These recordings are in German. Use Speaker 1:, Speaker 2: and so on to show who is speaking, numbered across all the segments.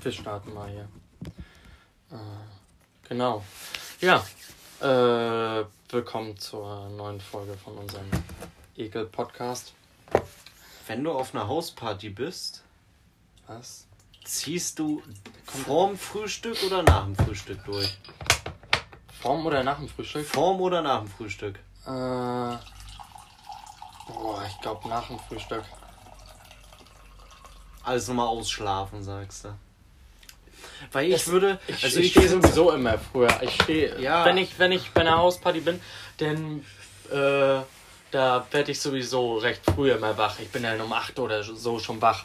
Speaker 1: Wir starten mal hier. Äh, genau. Ja. Äh, willkommen zur neuen Folge von unserem Ekel-Podcast.
Speaker 2: Wenn du auf einer Hausparty bist,
Speaker 1: Was?
Speaker 2: ziehst du vorm Frühstück oder nach dem Frühstück durch?
Speaker 1: Vorm oder nach dem Frühstück?
Speaker 2: Vorm oder nach dem Frühstück?
Speaker 1: Äh, boah, ich glaube nach dem Frühstück.
Speaker 2: Alles nochmal ausschlafen, sagst du. Weil ich würde,
Speaker 1: Ich,
Speaker 2: also
Speaker 1: ich
Speaker 2: ich,
Speaker 1: stehe sowieso immer früher. Ich stehe,
Speaker 2: Ja.
Speaker 1: wenn ich wenn ich bei einer Hausparty bin, dann äh, da werde ich sowieso recht früh immer wach. Ich bin dann um 8 oder so schon wach.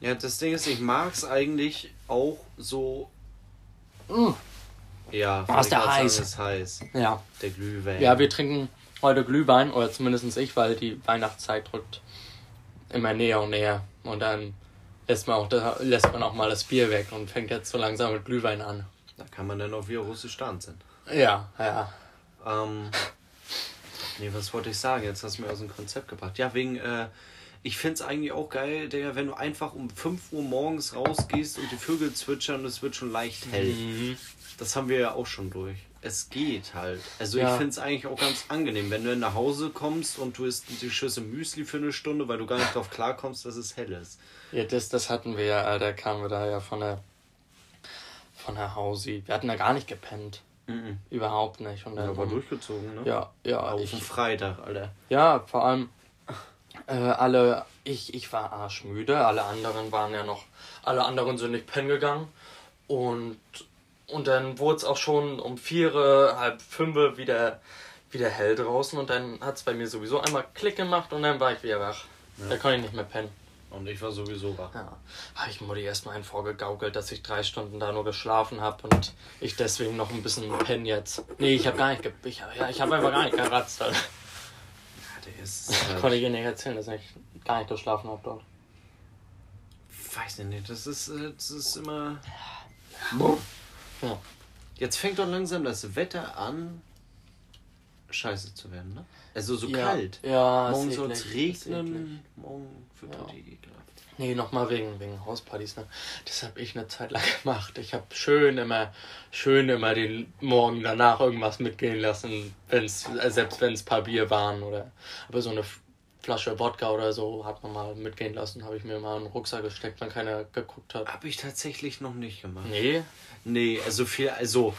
Speaker 2: Ja, das Ding ist, ich mag's eigentlich auch so. Ja,
Speaker 1: Ah, ist
Speaker 2: ich
Speaker 1: der heiß.
Speaker 2: ist heiß.
Speaker 1: Ja.
Speaker 2: Der Glühwein.
Speaker 1: Ja, wir trinken heute Glühwein, oder zumindest ich, weil die Weihnachtszeit drückt immer näher und näher. Und dann lässt man auch, da lässt man auch mal das Bier weg und fängt jetzt so langsam mit Glühwein an.
Speaker 2: Da kann man dann auch wieder russisch tanzen.
Speaker 1: Ja, ja.
Speaker 2: Ähm, nee, was wollte ich sagen? Jetzt hast du mir aus dem Konzept gebracht. Ja, wegen, äh, ich find's eigentlich auch geil, Digga, wenn du einfach um 5 Uhr morgens rausgehst und die Vögel zwitschern und es wird schon leicht hell.
Speaker 1: Mhm.
Speaker 2: Das haben wir ja auch schon durch. Es geht halt. Also
Speaker 1: Ja.
Speaker 2: ich find's eigentlich auch ganz angenehm, wenn du nach Hause kommst und du isst die Schüssel Müsli für eine Stunde, weil du gar nicht drauf klarkommst, dass es hell ist.
Speaker 1: Ja, das, das hatten wir ja, da kamen wir da ja von der von der Hausi. Wir hatten da gar nicht gepennt.
Speaker 2: Mhm.
Speaker 1: Überhaupt nicht. Und dann,
Speaker 2: Aber durchgezogen, ne?
Speaker 1: Ja, ja.
Speaker 2: Auf
Speaker 1: Ich,
Speaker 2: dem Freitag, Alter.
Speaker 1: ja, vor allem äh, alle, ich, ich war arschmüde, alle anderen waren ja noch, alle anderen sind nicht pennen gegangen. Und, und dann wurde es auch schon um vier, halb fünf wieder, wieder hell draußen und dann hat es bei mir sowieso einmal Klick gemacht und dann war ich wieder wach. Da konnte ich nicht mehr pennen.
Speaker 2: Und ich war sowieso wach.
Speaker 1: Ja, habe ich Mutti erstmal einen vorgegaukelt, dass ich drei Stunden da nur geschlafen habe und ich deswegen noch ein bisschen penne jetzt. Nee, ich habe gar nicht, ge ich, ja, ich habe einfach gar nicht geratzt. Alter.
Speaker 2: Der ist,
Speaker 1: Konnte
Speaker 2: äh,
Speaker 1: ich ihr nicht erzählen, dass ich gar nicht geschlafen habe dort.
Speaker 2: weiß ich nicht, das ist, äh, das ist immer...
Speaker 1: Ja.
Speaker 2: Jetzt fängt doch langsam das Wetter an, scheiße zu werden, ne? Also so
Speaker 1: Ja,
Speaker 2: kalt.
Speaker 1: ja,
Speaker 2: Morgen soll es regnen, morgen wird
Speaker 1: Ja.
Speaker 2: die ekelhaft.
Speaker 1: Nee, nochmal wegen, wegen Hauspartys, ne? Das habe ich eine Zeit lang gemacht. Ich habe schön immer, schön immer den Morgen danach irgendwas mitgehen lassen, wenn's, äh, selbst wenn es paar Bier waren oder aber so eine Flasche Wodka oder so hat man mal mitgehen lassen, habe ich mir mal in den Rucksack gesteckt, wenn keiner geguckt hat.
Speaker 2: Habe ich tatsächlich noch nicht gemacht.
Speaker 1: Nee,
Speaker 2: Nee, also viel, also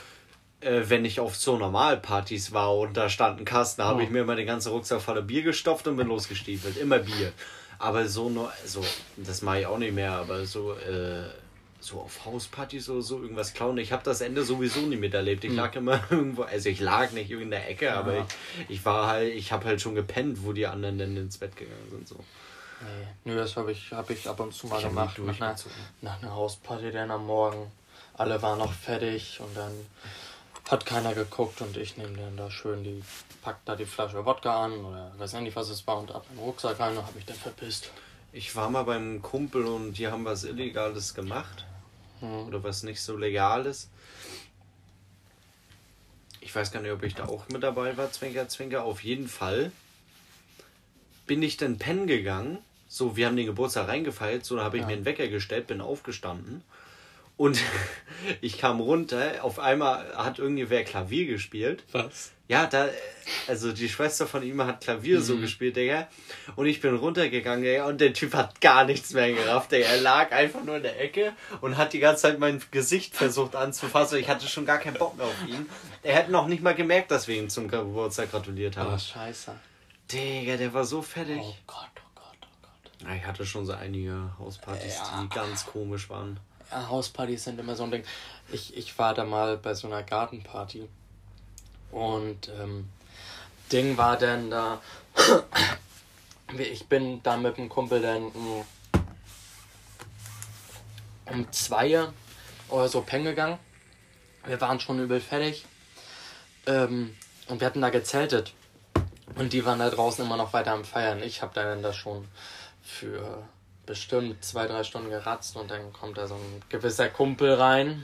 Speaker 2: äh, wenn ich auf so Normalpartys war und da stand ein Kasten, habe
Speaker 1: Oh.
Speaker 2: ich mir immer den ganzen Rucksack voller Bier gestopft und bin losgestiefelt. Immer Bier. Aber so nur, also, das mache ich auch nicht mehr, aber so, äh, so auf Hauspartys oder so irgendwas klauen. Ich habe das Ende sowieso nie miterlebt. Ich lag immer irgendwo, also ich lag nicht in der Ecke, aber ich, ich war halt, ich habe halt schon gepennt, wo die anderen dann ins Bett gegangen sind. So.
Speaker 1: nee, nö, das habe ich, hab ich ab und zu mal
Speaker 2: Ich
Speaker 1: gemacht. Nach einer, nach einer Hausparty dann am Morgen. Alle waren noch fertig und dann hat keiner geguckt und ich nehme dann da schön die, pack da die Flasche Wodka an oder weiß nicht, was es war und ab den Rucksack rein und habe mich dann verpisst.
Speaker 2: Ich war mal beim Kumpel und die haben was Illegales gemacht.
Speaker 1: Hm.
Speaker 2: Oder was nicht so Legales. Ich weiß gar nicht, ob ich da auch mit dabei war, Zwinker, Zwinker. Auf jeden Fall bin ich dann pennen gegangen. So, wir haben den Geburtstag reingefeiert. So, da habe ich mir einen Wecker gestellt, bin aufgestanden. Und ich kam runter. Auf einmal hat irgendwie wer Klavier gespielt.
Speaker 1: Was?
Speaker 2: Ja, da, also die Schwester von ihm hat Klavier so gespielt, Digga. Und ich bin runtergegangen, Digga, und der Typ hat gar nichts mehr gerafft, Digga. Er lag einfach nur in der Ecke und hat die ganze Zeit mein Gesicht versucht anzufassen. Ich hatte schon gar keinen Bock mehr auf ihn. Er hätte noch nicht mal gemerkt, dass wir ihm zum Geburtstag gratuliert haben.
Speaker 1: Oh, scheiße.
Speaker 2: Digga, der war so fertig.
Speaker 1: Oh Gott, oh Gott, oh Gott.
Speaker 2: Ich hatte schon so einige Hauspartys,
Speaker 1: Ja.
Speaker 2: die ganz komisch waren.
Speaker 1: Ja, Hauspartys sind immer so ein Ding. Ich, ich war da mal bei so einer Gartenparty. Und ähm, Ding war dann da. ich bin da mit dem Kumpel dann um, um zwei oder so pennen gegangen. Wir waren schon übel fertig. Ähm, und wir hatten da gezeltet. Und die waren da draußen immer noch weiter am Feiern. Ich habe dann da schon für bestimmt zwei, drei Stunden geratzt und dann kommt da so ein gewisser Kumpel rein,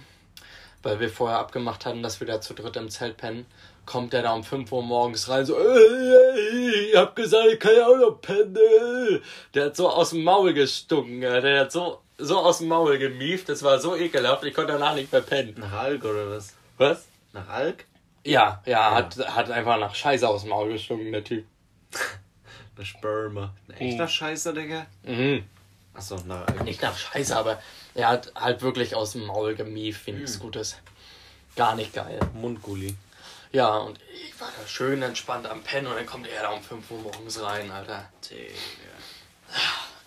Speaker 1: weil wir vorher abgemacht hatten, dass wir da zu dritt im Zelt pennen. Kommt der da um 5 Uhr morgens rein, so, ey, ey, ich hab gesagt, ich kann ja auch noch pennen. ey. Der hat so aus dem Maul gestunken, ja. der hat so so aus dem Maul gemieft, das war so ekelhaft, ich konnte danach nicht mehr pennen.
Speaker 2: Nach Alk oder was?
Speaker 1: Was?
Speaker 2: Nach Alk?
Speaker 1: Ja, ja, Hat, hat einfach nach Scheiße aus dem Maul gestunken, der Typ.
Speaker 2: Nach Sperma. Ein echter Scheißer, Digga?
Speaker 1: Mhm.
Speaker 2: Achso, Alk.
Speaker 1: Nicht nach Scheiße, aber er hat halt wirklich aus dem Maul gemieft, wie nichts Gutes. Gar nicht geil.
Speaker 2: Mundgulli.
Speaker 1: Ja, und ich war da schön entspannt am Pennen und dann kommt er da um 5 Uhr morgens rein, Alter.
Speaker 2: Digga.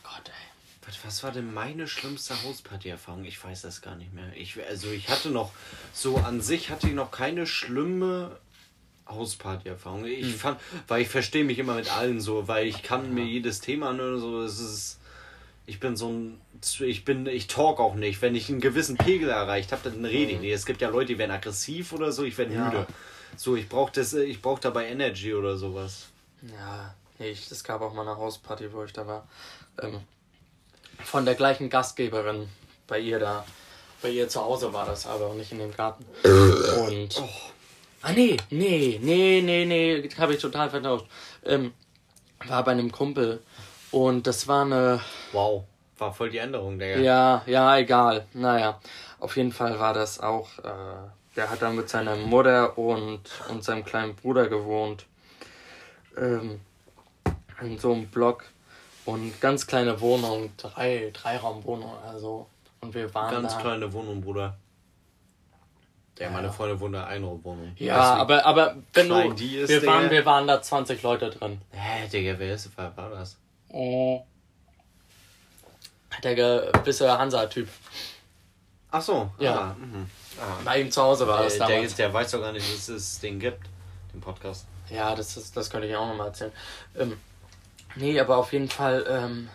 Speaker 1: Gott, ey.
Speaker 2: Was, was war denn meine schlimmste Hausparty-Erfahrung? Ich weiß das gar nicht mehr. Ich, also ich hatte noch, so an sich hatte ich noch keine schlimme Hausparty-Erfahrung. Ich fand, weil ich verstehe mich immer mit allen so, weil ich kann mir jedes Thema nur so, es ist, ich bin so ein, ich bin, ich talk auch nicht. Wenn ich einen gewissen Pegel erreicht habe, dann rede ich nicht. Es gibt ja Leute, die werden aggressiv oder so, ich werde
Speaker 1: Ja.
Speaker 2: müde. So, ich brauche das, ich brauche dabei Energy oder sowas.
Speaker 1: Ja, ich, es gab auch mal eine Hausparty, wo ich da war. Ähm, von der gleichen Gastgeberin bei ihr da. Bei ihr zu Hause war das aber nicht in dem Garten. Und. Ah, nee, nee, nee, nee, nee, habe ich total vertauscht. Ähm, war bei einem Kumpel. Und das war eine.
Speaker 2: Wow, war voll die Änderung, Digga.
Speaker 1: Ja, ja, egal. Naja, auf jeden Fall war das auch. Äh, der hat da mit seiner Mutter und, und seinem kleinen Bruder gewohnt. Ähm, in so einem Block. Und ganz kleine Wohnung, drei, Dreiraumwohnung oder so. Und wir waren
Speaker 2: Ganz
Speaker 1: da.
Speaker 2: kleine Wohnung, Bruder. Ja, meine
Speaker 1: Ja.
Speaker 2: Freundin wohnt in einer Einraumwohnung.
Speaker 1: Ja,
Speaker 2: Weißt du,
Speaker 1: aber, aber wenn du. wir,
Speaker 2: Digga?
Speaker 1: waren, wir waren da 20 Leute drin.
Speaker 2: Hä, Digga, wer ist war das?
Speaker 1: Oh. Der gewisse Hansa-Typ.
Speaker 2: Ach so,
Speaker 1: Ja.
Speaker 2: Ah, mhm. ah.
Speaker 1: Bei ihm zu Hause war das
Speaker 2: Der, der,
Speaker 1: damals.
Speaker 2: der weiß doch gar nicht, dass es den gibt, den Podcast.
Speaker 1: Ja, das, ist, das könnte ich auch nochmal erzählen. Ähm, nee, aber auf jeden Fall, ähm,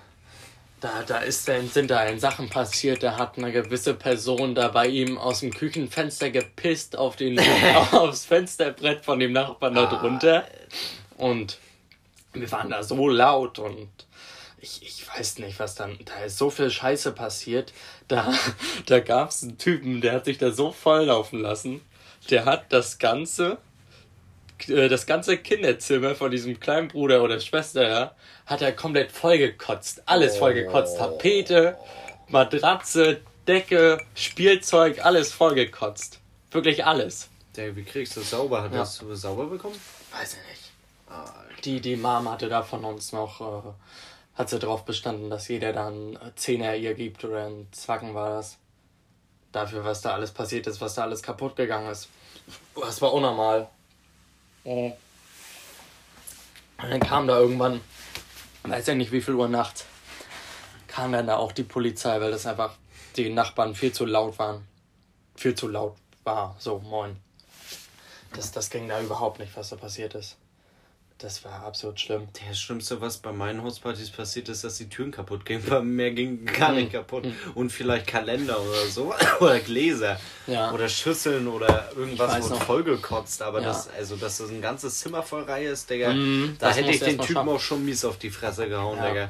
Speaker 1: da, da ist denn, sind da in Sachen passiert, da hat eine gewisse Person da bei ihm aus dem Küchenfenster gepisst auf den, aufs Fensterbrett von dem Nachbarn da drunter. Und wir waren da so laut und ich, ich weiß nicht, was dann. Da ist so viel Scheiße passiert. Da, da gab es einen Typen, der hat sich da so volllaufen lassen. Der hat das Ganze, äh, das ganze Kinderzimmer von diesem kleinen Bruder oder Schwester, ja, hat er komplett vollgekotzt. Alles vollgekotzt. Tapete, Matratze, Decke, Spielzeug, alles vollgekotzt. Wirklich alles.
Speaker 2: Der, wie kriegst du das sauber? Hat
Speaker 1: Ja.
Speaker 2: das du sauber bekommen?
Speaker 1: Weiß ich nicht. Die, die Mom hatte da von uns noch, äh, hat sie darauf bestanden, dass jeder dann äh, Zehner ihr gibt oder ein Zwacken war das. Dafür, was da alles passiert ist, was da alles kaputt gegangen ist. Das war unnormal. Und dann kam da irgendwann, weiß ja nicht wie viel Uhr nachts, kam dann da auch die Polizei, weil das einfach die Nachbarn viel zu laut waren. Viel zu laut war. So, moin. Das, das ging da überhaupt nicht, was da passiert ist. Das war absolut schlimm.
Speaker 2: Das Schlimmste, was bei meinen Hauspartys passiert ist, dass die Türen kaputt gingen. Bei mir ging gar nicht kaputt. Und vielleicht Kalender oder so. Oder Gläser.
Speaker 1: Ja.
Speaker 2: Oder Schüsseln oder irgendwas wurde vollgekotzt. Aber
Speaker 1: Ja.
Speaker 2: das, also, dass das ein ganzes Zimmer voll Reihe ist, Digga.
Speaker 1: Mhm,
Speaker 2: da hätte ich den Typen
Speaker 1: schaffen.
Speaker 2: auch schon mies auf die Fresse gehauen,
Speaker 1: Ja.
Speaker 2: Digga.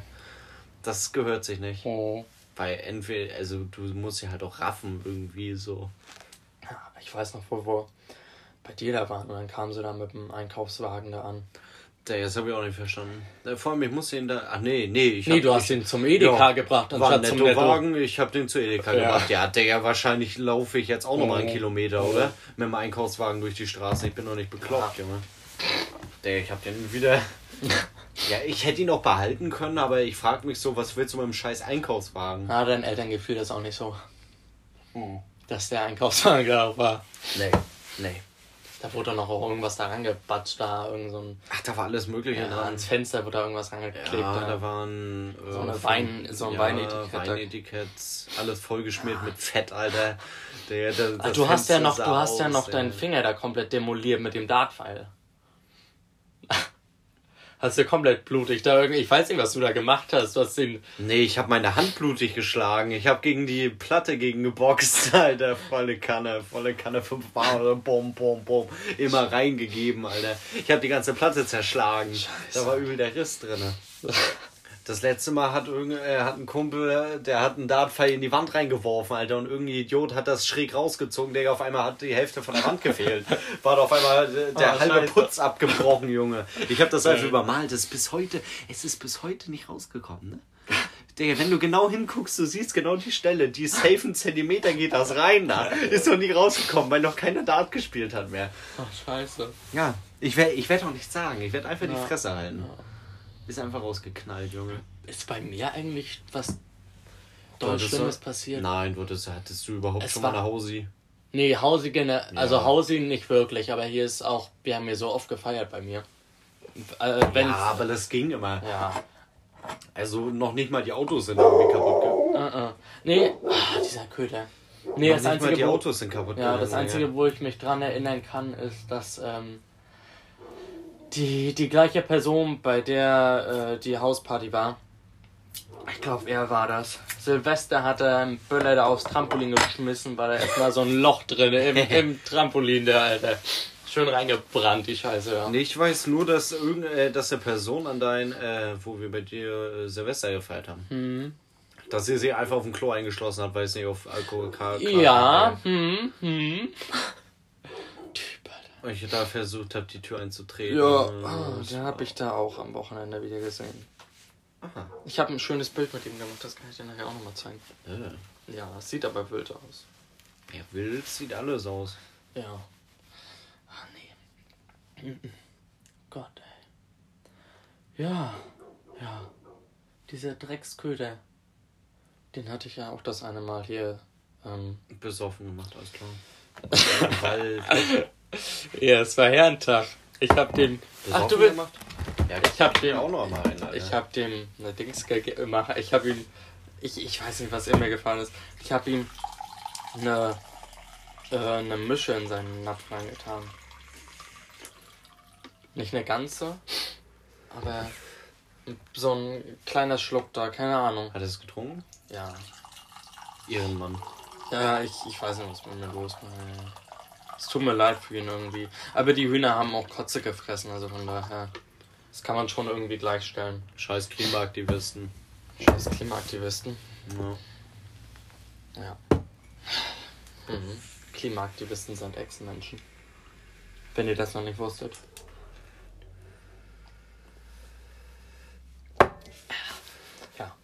Speaker 2: Das gehört sich nicht.
Speaker 1: Oh.
Speaker 2: Weil entweder, also du musst ja halt auch raffen irgendwie so.
Speaker 1: Ja, ich weiß noch, wo wir bei dir da waren und dann kamen sie da mit dem Einkaufswagen da an.
Speaker 2: Da, das habe ich auch nicht verstanden. Vor allem, ich muss den da. Ach nee, nee. Ich
Speaker 1: Nee,
Speaker 2: hab-
Speaker 1: du hast
Speaker 2: ich,
Speaker 1: ihn zum Edeka
Speaker 2: Ja,
Speaker 1: gebracht
Speaker 2: War ein
Speaker 1: anstatt zum Netto.
Speaker 2: Nettowagen, ich habe den zu Edeka
Speaker 1: Ja.
Speaker 2: gebracht. Ja, Digga, wahrscheinlich laufe ich jetzt auch noch mal einen
Speaker 1: Oh.
Speaker 2: Kilometer,
Speaker 1: Oh.
Speaker 2: oder? Mit dem Einkaufswagen durch die Straße. Ich bin noch nicht bekloppt,
Speaker 1: Ja.
Speaker 2: Junge. Digga, ich habe den wieder. ja, ich hätte ihn auch behalten können, aber ich frage mich so, was willst du mit dem scheiß Einkaufswagen?
Speaker 1: Na, deinen Eltern gefiel das auch nicht so. Dass der Einkaufswagen da war.
Speaker 2: Nee, nee.
Speaker 1: Da wurde noch auch irgendwas da rangebatscht, da irgend so ein.
Speaker 2: Ach, da war alles Mögliche
Speaker 1: Ja,
Speaker 2: dran.
Speaker 1: ans Fenster wurde da irgendwas rangeklebt.
Speaker 2: Ja,
Speaker 1: da.
Speaker 2: da waren äh,
Speaker 1: So eine Wein- so ein Weinetikett.
Speaker 2: Weinetikett, alles vollgeschmiert mit Fett, Alter. Der, der, das
Speaker 1: du hast ja noch, du hast ja noch deinen Finger da komplett demoliert mit dem Dartpfeil. Hast du komplett blutig da irgendwie. Ich weiß nicht, was du da gemacht hast. Du hast den.
Speaker 2: Nee, ich habe meine Hand blutig geschlagen. Ich habe gegen die Platte gegen geboxt, Alter. Volle Kanne, volle Kanne, fünfmal oder bom, bom, bom. Immer reingegeben, Alter. Ich habe die ganze Platte zerschlagen. Da war übel der Riss drinne. Das letzte Mal hat, irgend, äh, hat ein Kumpel, der hat einen Dartpfeil in die Wand reingeworfen, Alter, und irgendein Idiot hat das schräg rausgezogen, der auf einmal hat die Hälfte von der Wand gefehlt. War da auf einmal äh, der
Speaker 1: Oh,
Speaker 2: halbe
Speaker 1: Scheiße.
Speaker 2: Putz abgebrochen, Junge. Ich habe das
Speaker 1: Geil.
Speaker 2: übermalt. Das ist bis heute, es ist bis heute nicht rausgekommen, ne? Digga, wenn du genau hinguckst, du siehst genau die Stelle, die safe einen Zentimeter geht das rein da. Ist noch nie rausgekommen, weil noch keiner Dart gespielt hat mehr.
Speaker 1: Ach, scheiße.
Speaker 2: Ja, ich werde ich werd auch nichts sagen. Ich werde einfach
Speaker 1: Ja.
Speaker 2: die Fresse halten. Ist einfach rausgeknallt, Junge.
Speaker 1: Ist bei mir eigentlich was doll Schlimmes passiert?
Speaker 2: Nein, du hattest, hattest du überhaupt
Speaker 1: Es
Speaker 2: schon
Speaker 1: war-
Speaker 2: mal eine Hausi?
Speaker 1: Nee, Hausi also
Speaker 2: Ja.
Speaker 1: Hausi nicht wirklich, aber hier ist auch, wir haben hier so oft gefeiert bei mir. Äh,
Speaker 2: Ja, aber das ging immer.
Speaker 1: ja.
Speaker 2: Also noch nicht mal die Autos sind irgendwie kaputt gegangen.
Speaker 1: Äh, äh. Nee, ah, dieser Köder. Nee,
Speaker 2: Noch
Speaker 1: das
Speaker 2: nicht mal
Speaker 1: einzige,
Speaker 2: die
Speaker 1: wo,
Speaker 2: Autos sind kaputt
Speaker 1: ja, das einzige, wo ich mich dran erinnern kann, ist, dass ähm, die, die gleiche Person, bei der äh, die Hausparty war, ich glaube, er war das. Silvester hat er einen Böller da aufs Trampolin geschmissen, weil da erstmal so ein Loch drin im, im Trampolin, der Alter. Schön reingebrannt, die Scheiße, ja.
Speaker 2: Nee, ich weiß nur, dass irgend, äh, dass eine Person an dein, äh, wo wir bei dir äh, Silvester gefeiert haben,
Speaker 1: Hm.
Speaker 2: dass sie sich einfach auf dem Klo eingeschlossen hat, weil es nicht auf Alkohol kam.
Speaker 1: Ja, hm, hm.
Speaker 2: Und ich da versucht habe, die Tür einzutreten.
Speaker 1: Ja,
Speaker 2: Äh,
Speaker 1: ah, den habe ich da auch am Wochenende wieder gesehen.
Speaker 2: Aha.
Speaker 1: Ich habe ein schönes Bild mit ihm gemacht, das kann ich dir nachher auch nochmal zeigen.
Speaker 2: Ja.
Speaker 1: Ja, es sieht aber wild aus.
Speaker 2: ja, wild sieht alles aus.
Speaker 1: Ja. Ah, nee. Mhm. Gott, ey. Ja, ja. Dieser Drecksköder. Den hatte ich ja auch das eine Mal hier. Ähm.
Speaker 2: Besoffen gemacht, alles klar. Wald.
Speaker 1: Ja, es war Herrentag. Ich hab dem. Ach, du willst.
Speaker 2: Ja,
Speaker 1: Ich hab dem.
Speaker 2: auch noch mal einen, Alter.
Speaker 1: Ich hab dem eine Dings gemacht. Ich hab ihm. Ich, ich weiß nicht, was ihm mir gefallen ist. Ich hab ihm eine, äh, eine Mische in seinen Napf reingetan. Nicht eine ganze, aber so ein kleiner Schluck da, keine Ahnung.
Speaker 2: Hat er es getrunken?
Speaker 1: Ja.
Speaker 2: Ehrenmann.
Speaker 1: Ja, ich, ich weiß nicht, was mit mir los war. Es tut mir leid für ihn irgendwie. Aber die Hühner haben auch Kotze gefressen, also von daher. Das kann man schon irgendwie gleichstellen.
Speaker 2: Scheiß Klimaaktivisten.
Speaker 1: Scheiß Klimaaktivisten.
Speaker 2: Ja.
Speaker 1: Ja. Mhm. Klimaaktivisten sind Ex-Menschen. Wenn ihr das noch nicht wusstet. Ja.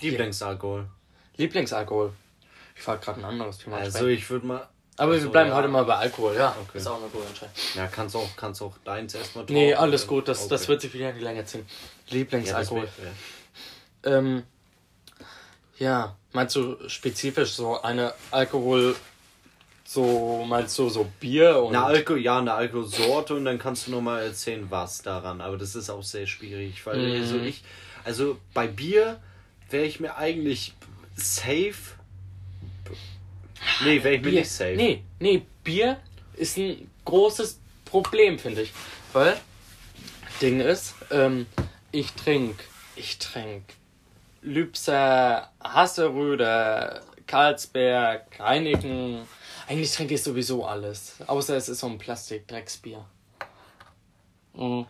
Speaker 2: Lieblingsalkohol.
Speaker 1: Lieblingsalkohol. Ich wollte gerade ein anderes Thema
Speaker 2: Also ich würde mal.
Speaker 1: Aber wir
Speaker 2: also,
Speaker 1: bleiben
Speaker 2: ja.
Speaker 1: heute mal bei Alkohol, ja.
Speaker 2: Okay.
Speaker 1: Ist auch eine gute Entscheidung.
Speaker 2: Ja, kannst auch, kannst auch deins erstmal
Speaker 1: Nee,
Speaker 2: trinken.
Speaker 1: alles gut, das, das
Speaker 2: Okay.
Speaker 1: wird sich wieder in die Länge ziehen.
Speaker 2: das
Speaker 1: Lieblingsalkohol.
Speaker 2: ja.
Speaker 1: ähm, ja, meinst du spezifisch so eine Alkohol, so, meinst du so Bier und.
Speaker 2: Eine Alko ja, eine Alkoholsorte und dann kannst du nochmal erzählen, was daran. Aber das ist auch sehr schwierig, weil
Speaker 1: Mhm.
Speaker 2: also ich, also bei Bier wäre ich mir eigentlich safe. Nee, wäre ich mir
Speaker 1: Bier.
Speaker 2: nicht safe.
Speaker 1: Nee, nee, Bier ist ein großes Problem, finde ich. Weil, Ding ist, ähm, ich trink, ich trink Lübser, Hasseröder, Karlsberg, Heineken. Eigentlich trinke ich sowieso alles. Außer es ist so ein Plastik-Drecksbier. Mhm.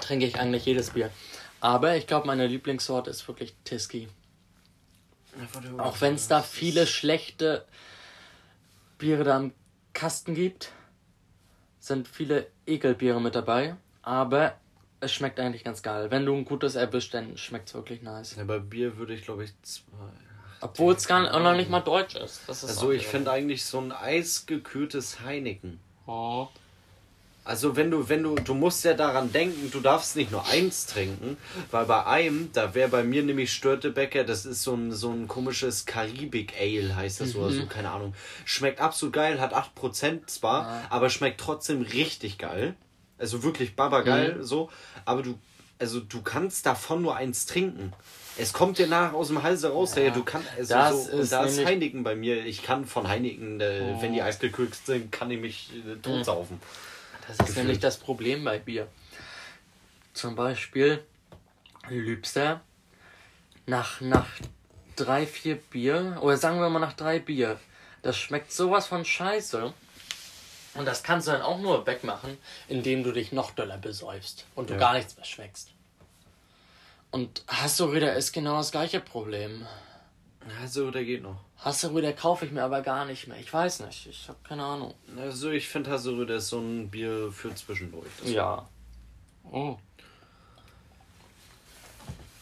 Speaker 1: Trinke ich eigentlich jedes Bier. Aber ich glaube, meine Lieblingssorte ist wirklich Tiski. Auch wenn es da viele schlechte Biere da im Kasten gibt, sind viele Ekelbiere mit dabei. Aber es schmeckt eigentlich ganz geil. Wenn du ein gutes erwischt, dann schmeckt es wirklich nice.
Speaker 2: Ja, bei Bier würde ich glaube ich zwei.
Speaker 1: Obwohl es gar noch nicht mal deutsch ist. Das ist
Speaker 2: Also ich finde eigentlich so ein eisgekühltes Heineken.
Speaker 1: Oh.
Speaker 2: Also wenn du, wenn du, du musst ja daran denken, du darfst nicht nur eins trinken, weil bei einem, da wäre bei mir nämlich Störtebecker, das ist so ein, so ein komisches Karibik Ale, heißt das oder so, keine Ahnung. Schmeckt absolut geil, hat 8% zwar, aber schmeckt trotzdem richtig geil. Also wirklich babageil, so. Aber du, also du kannst davon nur eins trinken. Es kommt dir nach aus dem Halse raus, ja, du kannst, also
Speaker 1: das
Speaker 2: so,
Speaker 1: ist
Speaker 2: da ist Heineken bei mir, ich kann von Heineken, äh, wenn die eisgekühlt sind, kann ich mich äh, totsaufen.
Speaker 1: Das ist nämlich das Problem bei Bier. Zum Beispiel Lübser nach, nach drei, vier Bier, oder sagen wir mal nach drei Bier, das schmeckt sowas von scheiße. Und das kannst du dann auch nur wegmachen, indem du dich noch doller besäufst und du
Speaker 2: Ja.
Speaker 1: gar nichts mehr schmeckst. Und Hasseröder ist genau das gleiche Problem.
Speaker 2: Also, der geht noch.
Speaker 1: Hasseröder kaufe ich mir aber gar nicht mehr. Ich weiß nicht, ich habe keine Ahnung.
Speaker 2: Also, ich finde Haserö, das ist so ein Bier für zwischendurch.
Speaker 1: Ja. Oh.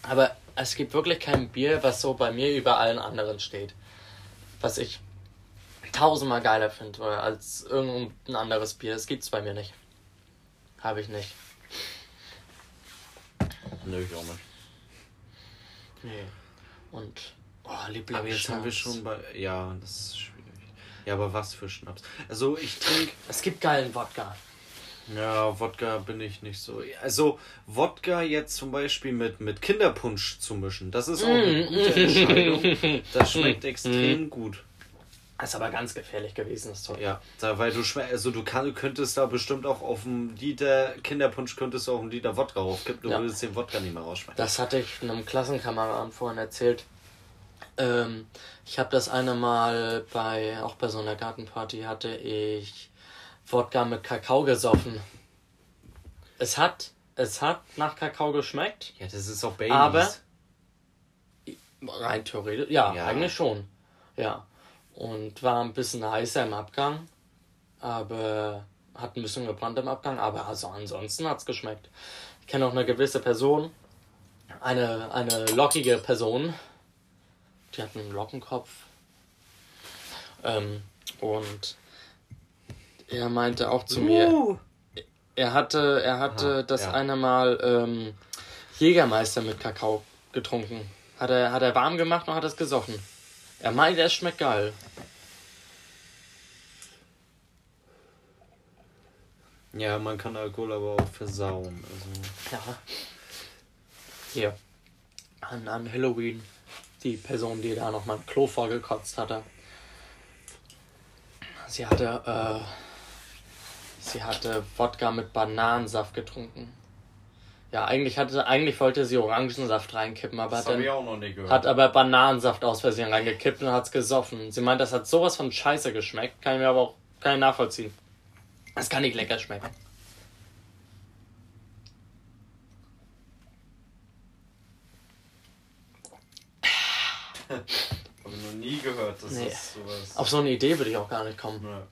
Speaker 1: Aber es gibt wirklich kein Bier, was so bei mir über allen anderen steht. Was ich tausendmal geiler finde als irgendein anderes Bier. Das gibt's bei mir nicht. Habe ich nicht.
Speaker 2: Nö, ich auch nicht.
Speaker 1: Nee. Und oh,
Speaker 2: Aber jetzt haben wir schon bei. Ja, das ist schwierig. Ja, aber was für Schnaps? Also ich trinke.
Speaker 1: Es gibt geilen Wodka.
Speaker 2: Ja, Wodka bin ich nicht so. Also Wodka jetzt zum Beispiel mit, mit Kinderpunsch zu mischen, das ist auch eine mm. gute Entscheidung. Das schmeckt extrem mm. gut.
Speaker 1: Das ist aber ganz gefährlich gewesen, das Zeug.
Speaker 2: Ja, da, weil du also du, kann, du könntest da bestimmt auch auf dem Liter Kinderpunsch könntest du auch einen Liter Wodka aufkippen, du ja. würdest den Wodka nicht mehr rausschmecken.
Speaker 1: Das hatte ich einem Klassenkameraden vorhin erzählt. Ähm, ich habe das eine Mal bei, auch bei so einer Gartenparty hatte ich Wodka mit Kakao gesoffen. Es hat, es hat nach Kakao geschmeckt.
Speaker 2: Ja, das ist auch Baileys.
Speaker 1: Aber rein theoretisch, ja, ja, eigentlich schon. Ja. Und war ein bisschen heißer im Abgang. Aber hat ein bisschen gebrannt im Abgang. Aber also ansonsten hat es geschmeckt. Ich kenne auch eine gewisse Person. Eine, eine lockige Person. Die hat einen Lockenkopf. Ähm, und er meinte auch zu uh. mir, er hatte, er hatte Aha, das ja. eine Mal ähm, Jägermeister mit Kakao getrunken. Hat er, hat er warm gemacht und hat es gesoffen. Er meinte, es schmeckt geil.
Speaker 2: Ja, man kann Alkohol aber auch versauen. Also.
Speaker 1: Ja. Hier. An, an Halloween. Die Person, die da noch mal ein Klo vorgekotzt hatte. Sie hatte, äh, Sie hatte Wodka mit Bananensaft getrunken. Ja, eigentlich hatte, eigentlich wollte sie Orangensaft reinkippen, aber das hat, dann, hat aber Bananensaft aus Versehen reingekippt und hat es gesoffen. Sie meint, das hat sowas von Scheiße geschmeckt, kann ich mir aber auch kann ich nachvollziehen. Das kann nicht lecker schmecken.
Speaker 2: Habe noch nie gehört, dass nee. das sowas.
Speaker 1: Auf so eine Idee würde ich auch gar nicht kommen. Ja.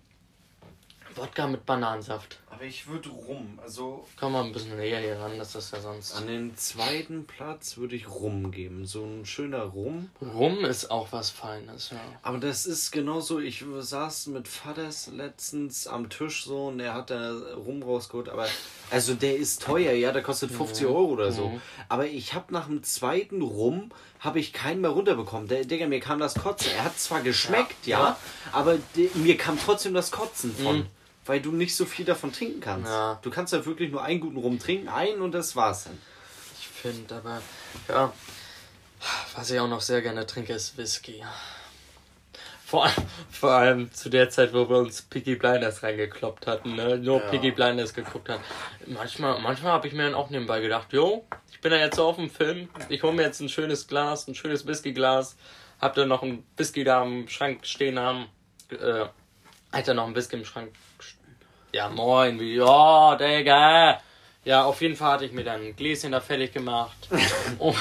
Speaker 1: Wodka mit Bananensaft.
Speaker 2: Aber ich würde rum, also.
Speaker 1: Komm mal ein bisschen näher hier ran, das ist ja sonst.
Speaker 2: An den zweiten Platz würde ich Rum geben. So ein schöner Rum.
Speaker 1: Rum ist auch was Feines, ja.
Speaker 2: Aber das ist genauso, ich saß mit Vaters letztens am Tisch so und er hat da Rum rausgeholt, aber. Also der ist teuer, ja, der kostet 50 mhm. Euro oder so. Mhm. Aber ich habe nach dem zweiten Rum habe ich keinen mehr runterbekommen. Der, Digga, mir kam das Kotzen. Er hat zwar geschmeckt, ja, ja aber de, mir kam trotzdem das Kotzen von. Mhm weil du nicht so viel davon trinken kannst. Ja. Du kannst ja wirklich nur einen guten Rum trinken, einen und das war's dann.
Speaker 1: Ich finde aber, ja, was ich auch noch sehr gerne trinke, ist Whisky. Vor, vor allem zu der Zeit, wo wir uns Piggy Blinders reingekloppt hatten, ne? nur ja. Piggy Blinders geguckt haben. Manchmal, manchmal habe ich mir dann auch nebenbei gedacht, jo, ich bin ja jetzt so auf dem Film, ich hole mir jetzt ein schönes Glas, ein schönes Whiskyglas, hab dann noch ein Whisky da im Schrank stehen haben, äh, hat dann noch ein Whisky im Schrank ja, moin, wie, ja, Digga. Ja, auf jeden Fall hatte ich mir dann ein Gläschen da fertig gemacht und,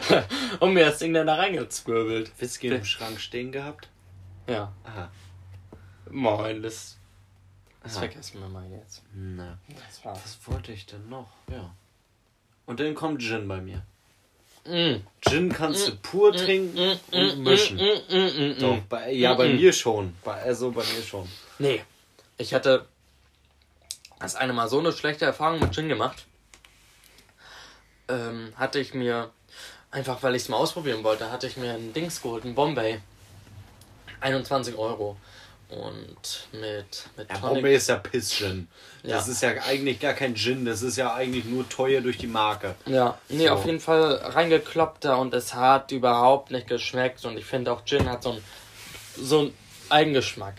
Speaker 1: und mir das Ding dann da reingezwirbelt.
Speaker 2: Whisky im Schrank stehen gehabt?
Speaker 1: Ja. Aha. Moin, das, das vergessen wir mal jetzt.
Speaker 2: Na. Das war's. Was wollte ich denn noch? Ja. Und dann kommt Gin bei mir. Mm. Gin kannst mm. du pur mm. trinken mm. und mischen. Doch, bei, ja, bei mir schon. Bei, also bei mir schon.
Speaker 1: Nee. Ich hatte das eine Mal so eine schlechte Erfahrung mit Gin gemacht. Ähm, hatte ich mir, einfach weil ich es mal ausprobieren wollte, hatte ich mir ein Dings geholt, ein Bombay. 21 Euro. Und mit, mit
Speaker 2: ja, Bombay ist ja Piss-Gin. Das ja. ist ja eigentlich gar kein Gin, das ist ja eigentlich nur teuer durch die Marke.
Speaker 1: Ja, nee, so. auf jeden Fall reingekloppt da und es hat überhaupt nicht geschmeckt. Und ich finde auch Gin hat so einen so einen Eigengeschmack.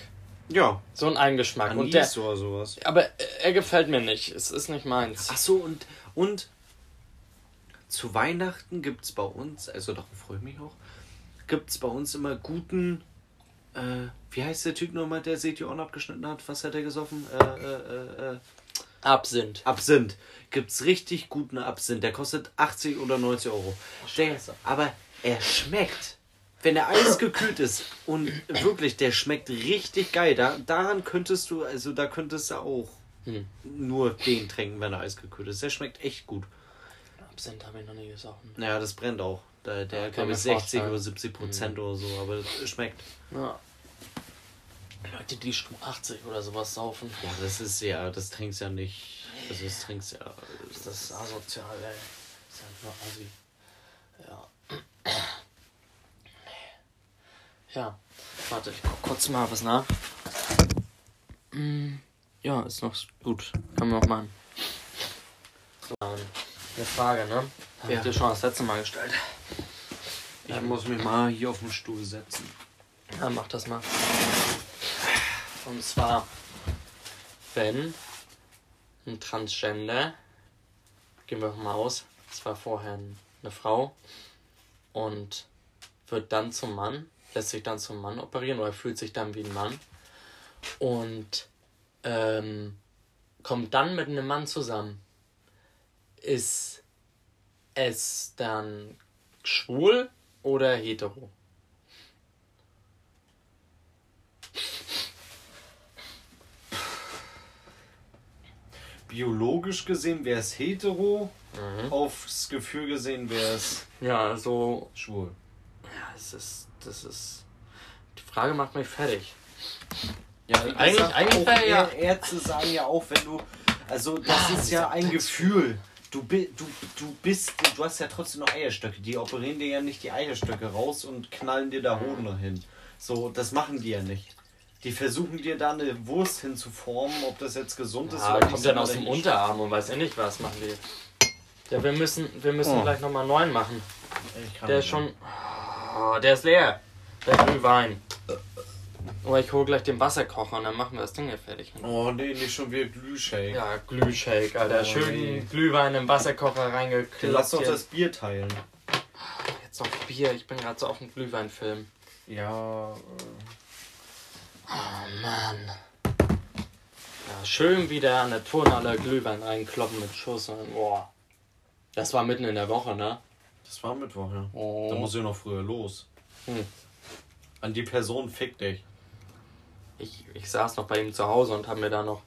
Speaker 2: Ja.
Speaker 1: So ein Eigengeschmack.
Speaker 2: Anis und der, oder sowas.
Speaker 1: Aber er gefällt mir nicht. Es ist nicht meins.
Speaker 2: Ach so, und, und zu Weihnachten gibt es bei uns, also darauf freue ich mich auch, gibt es bei uns immer guten, äh, wie heißt der Typ nochmal, der Seht on abgeschnitten hat? Was hat er gesoffen? Äh, äh, äh,
Speaker 1: Absinth.
Speaker 2: Absinth. Gibt's richtig guten Absinth. Der kostet 80 oder 90 Euro. Der, aber er schmeckt wenn der eisgekühlt ist und wirklich, der schmeckt richtig geil. Da, daran könntest du, also da könntest du auch hm. nur den trinken, wenn er eisgekühlt ist. Der schmeckt echt gut.
Speaker 1: Absinth habe ich noch nie gesoffen.
Speaker 2: Ja, das brennt auch. Der, der
Speaker 1: Ja,
Speaker 2: glaube ich, 60
Speaker 1: vorstellen.
Speaker 2: oder 70 Prozent oder so, aber es schmeckt.
Speaker 1: Ja. Leute, die Stumm 80 oder sowas saufen.
Speaker 2: Ja, das ist ja, das trinkst ja nicht. Also das trinkst ja.
Speaker 1: Das ist asozial, ey. Das ist einfach assi. Ja. Ja. Warte, ich guck kurz mal was nach. Mm, Ja, ist noch gut. Kann man auch machen. So, ähm, eine Frage, ne? Hab
Speaker 2: Ja.
Speaker 1: ich dir schon das letzte Mal gestellt.
Speaker 2: Ich muss mich mal hier auf den Stuhl setzen.
Speaker 1: Ja, mach das mal. Und zwar, wenn ein Transgender, gehen wir mal aus, es war vorher eine Frau und wird dann zum Mann, lässt sich dann zum Mann operieren oder fühlt sich dann wie ein Mann und ähm, kommt dann mit einem Mann zusammen, ist es dann schwul oder hetero?
Speaker 2: Biologisch gesehen wäre es hetero,
Speaker 1: Mhm.
Speaker 2: aufs Gefühl gesehen wäre es
Speaker 1: Ja, also,
Speaker 2: schwul.
Speaker 1: ja, es ist, das ist, die Frage macht mich fertig.
Speaker 2: Ja,
Speaker 1: Eigentlich- eigentlich wäre ja-
Speaker 2: Ärzte sagen ja auch, wenn du. Also, das ist ja ein Gefühl. Du, bi- du, du bist. Du hast ja trotzdem noch Eierstöcke. Die operieren dir ja nicht die Eierstöcke raus und knallen dir da Hoden hin. So, das machen die ja nicht. Die versuchen dir da eine Wurst hinzuformen, ob das jetzt gesund ist
Speaker 1: Ja,
Speaker 2: oder
Speaker 1: kommt dann
Speaker 2: ist
Speaker 1: aus dem. Unterarm und weiß ja nicht was, machen die. Ja, wir müssen, wir müssen
Speaker 2: Oh.
Speaker 1: gleich nochmal einen neuen machen.
Speaker 2: Ich kann
Speaker 1: Der ist schon, oh, der ist leer. Der Glühwein. Aber ich hole gleich den Wasserkocher und dann machen wir das Ding hier fertig.
Speaker 2: Oh nee, nicht schon wieder Glühshake.
Speaker 1: Ja, Glühshake, Alter.
Speaker 2: Oh,
Speaker 1: Schön
Speaker 2: nee.
Speaker 1: Glühwein im Wasserkocher reingeklopft.
Speaker 2: Lass doch das Bier teilen.
Speaker 1: Jetzt noch Bier, ich bin gerade so auf dem Glühweinfilm.
Speaker 2: Ja.
Speaker 1: Oh Mann. Ja, schön wieder an der Turnhalle Glühwein reinkloppen mit Schuss. Boah. Das war mitten in der Woche, ne?
Speaker 2: Das war Mittwoch, ja.
Speaker 1: Oh.
Speaker 2: Da muss ich noch früher los.
Speaker 1: Hm.
Speaker 2: An die Person fick dich.
Speaker 1: Ich, ich saß noch bei ihm zu Hause und habe mir da noch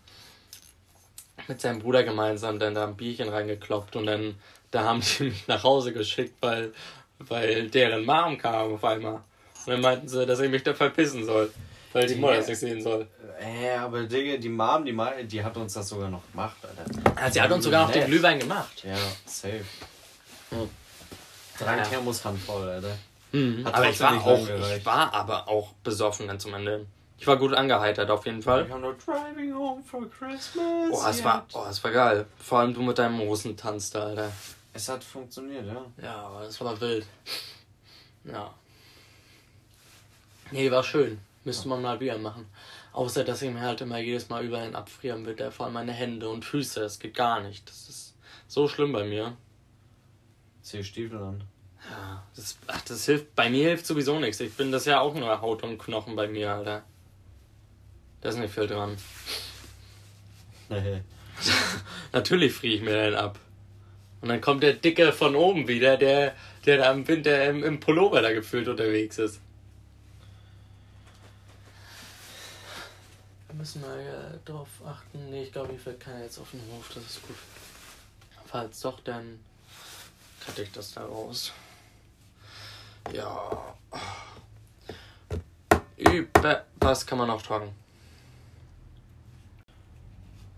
Speaker 1: mit seinem Bruder gemeinsam dann da ein Bierchen reingekloppt und dann da haben die mich nach Hause geschickt, weil, weil deren Mom kam auf einmal. Und dann meinten sie, dass ich mich da verpissen soll, weil die Mutter es nicht sehen soll.
Speaker 2: Äh, aber Digga, die Mom, die, die hat uns das sogar noch gemacht, Alter.
Speaker 1: Ja, sie hat uns sogar noch den. Glühwein gemacht.
Speaker 2: Ja, safe.
Speaker 1: Hm.
Speaker 2: Drei
Speaker 1: Ja.
Speaker 2: Thermoshandvoll, Alter.
Speaker 1: Mhm. Aber ich war auch, ich war aber auch besoffen dann zum Ende. Ich war gut angeheitert auf jeden Fall.
Speaker 2: Driving Home for Christmas.
Speaker 1: Oh, es war, oh, es war geil. Vor allem du mit deinem Rosentanz da, Alter.
Speaker 2: Es hat funktioniert, ja.
Speaker 1: Ja, aber das war wild. Ja. Nee, war schön. Müsste man mal wieder machen. Außer, dass ich mir halt immer jedes Mal überall abfrieren will. Vor allem meine Hände und Füße. Das geht gar nicht. Das ist so schlimm bei mir.
Speaker 2: Zieh Stiefel an.
Speaker 1: Ja, das, ach, das hilft. Bei mir hilft sowieso nichts. Ich bin das ja auch nur Haut und Knochen bei mir, Alter. Da ist nicht viel dran. Natürlich friere ich mir den ab. Und dann kommt der Dicke von oben wieder, der, der da im Winter im, im Pullover da gefühlt unterwegs ist. Wir müssen mal äh, drauf achten. Nee, ich glaube, ich werde keiner jetzt auf den Hof. Das ist gut. Falls doch, dann cutte ich das da raus. Ja. Über was kann man noch tragen?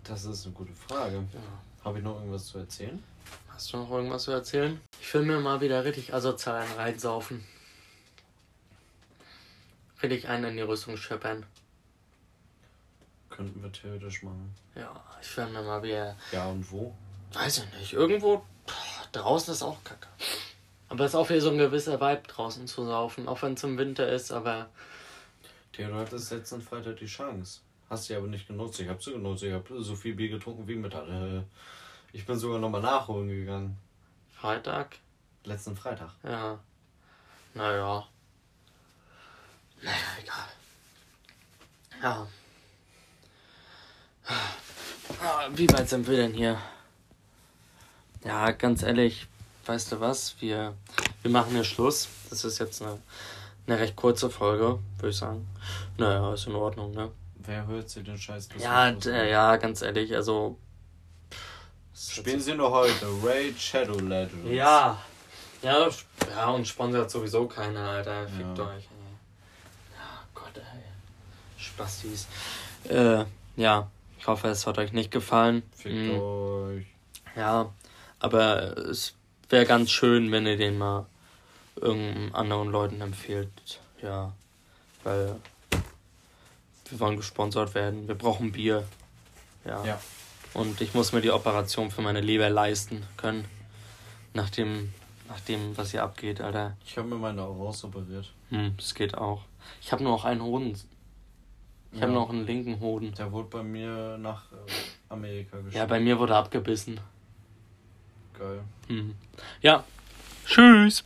Speaker 2: Das ist eine gute Frage.
Speaker 1: Ja.
Speaker 2: Habe ich noch irgendwas zu erzählen?
Speaker 1: Hast du noch irgendwas zu erzählen? Ich will mir mal wieder richtig asozial einen reinsaufen. Richtig einen in die Rüstung scheppern.
Speaker 2: Könnten wir theoretisch machen.
Speaker 1: Ja, ich will mir mal wieder.
Speaker 2: Ja, und wo?
Speaker 1: Weiß ich nicht. Irgendwo draußen ist auch kacke. Aber es ist auch wieder so ein gewisser Vibe draußen zu saufen. Auch wenn es im Winter ist, aber.
Speaker 2: Theo, du hattest letzten Freitag die Chance. Hast sie aber nicht genutzt. Ich habe sie genutzt. Ich habe so viel Bier getrunken wie Mittag. Äh, Ich bin sogar nochmal nachholen gegangen.
Speaker 1: Freitag?
Speaker 2: Letzten Freitag.
Speaker 1: Ja. Naja. Naja, egal. Ja. Ah, Wie weit sind wir denn hier? Ja, ganz ehrlich, weißt du was? Wir, wir machen hier Schluss. Das ist jetzt eine, eine recht kurze Folge, würde ich sagen. Naja, ist in Ordnung, ne?
Speaker 2: Wer hört sich den Scheiß
Speaker 1: Ja, d-
Speaker 2: an?
Speaker 1: ja, ganz ehrlich, also.
Speaker 2: Spielen sie noch heute? Raid Shadow Legends.
Speaker 1: Ja. Ja, ja, und sponsert sowieso keiner, Alter. Fickt
Speaker 2: Ja.
Speaker 1: euch, ey. Ja, Gott, ey. Spastis. Äh, ja. Ich hoffe, es hat euch nicht gefallen.
Speaker 2: Fickt
Speaker 1: Mm.
Speaker 2: euch.
Speaker 1: Ja, aber es wäre ganz schön, wenn ihr den mal irgendeinen anderen Leuten empfehlt. Ja, weil wir wollen gesponsert werden. Wir brauchen Bier. Ja.
Speaker 2: Ja.
Speaker 1: Und ich muss mir die Operation für meine Leber leisten können. Nach dem, nach dem was hier abgeht, Alter.
Speaker 2: Ich habe mir meine auch rausoperiert.
Speaker 1: Hm, das geht auch. Ich habe nur noch einen Hoden. Ich habe
Speaker 2: Ja.
Speaker 1: noch einen linken Hoden.
Speaker 2: Der wurde bei mir nach äh, Amerika geschickt.
Speaker 1: Ja, bei mir wurde abgebissen.
Speaker 2: Geil.
Speaker 1: Hm. Ja. Tschüss.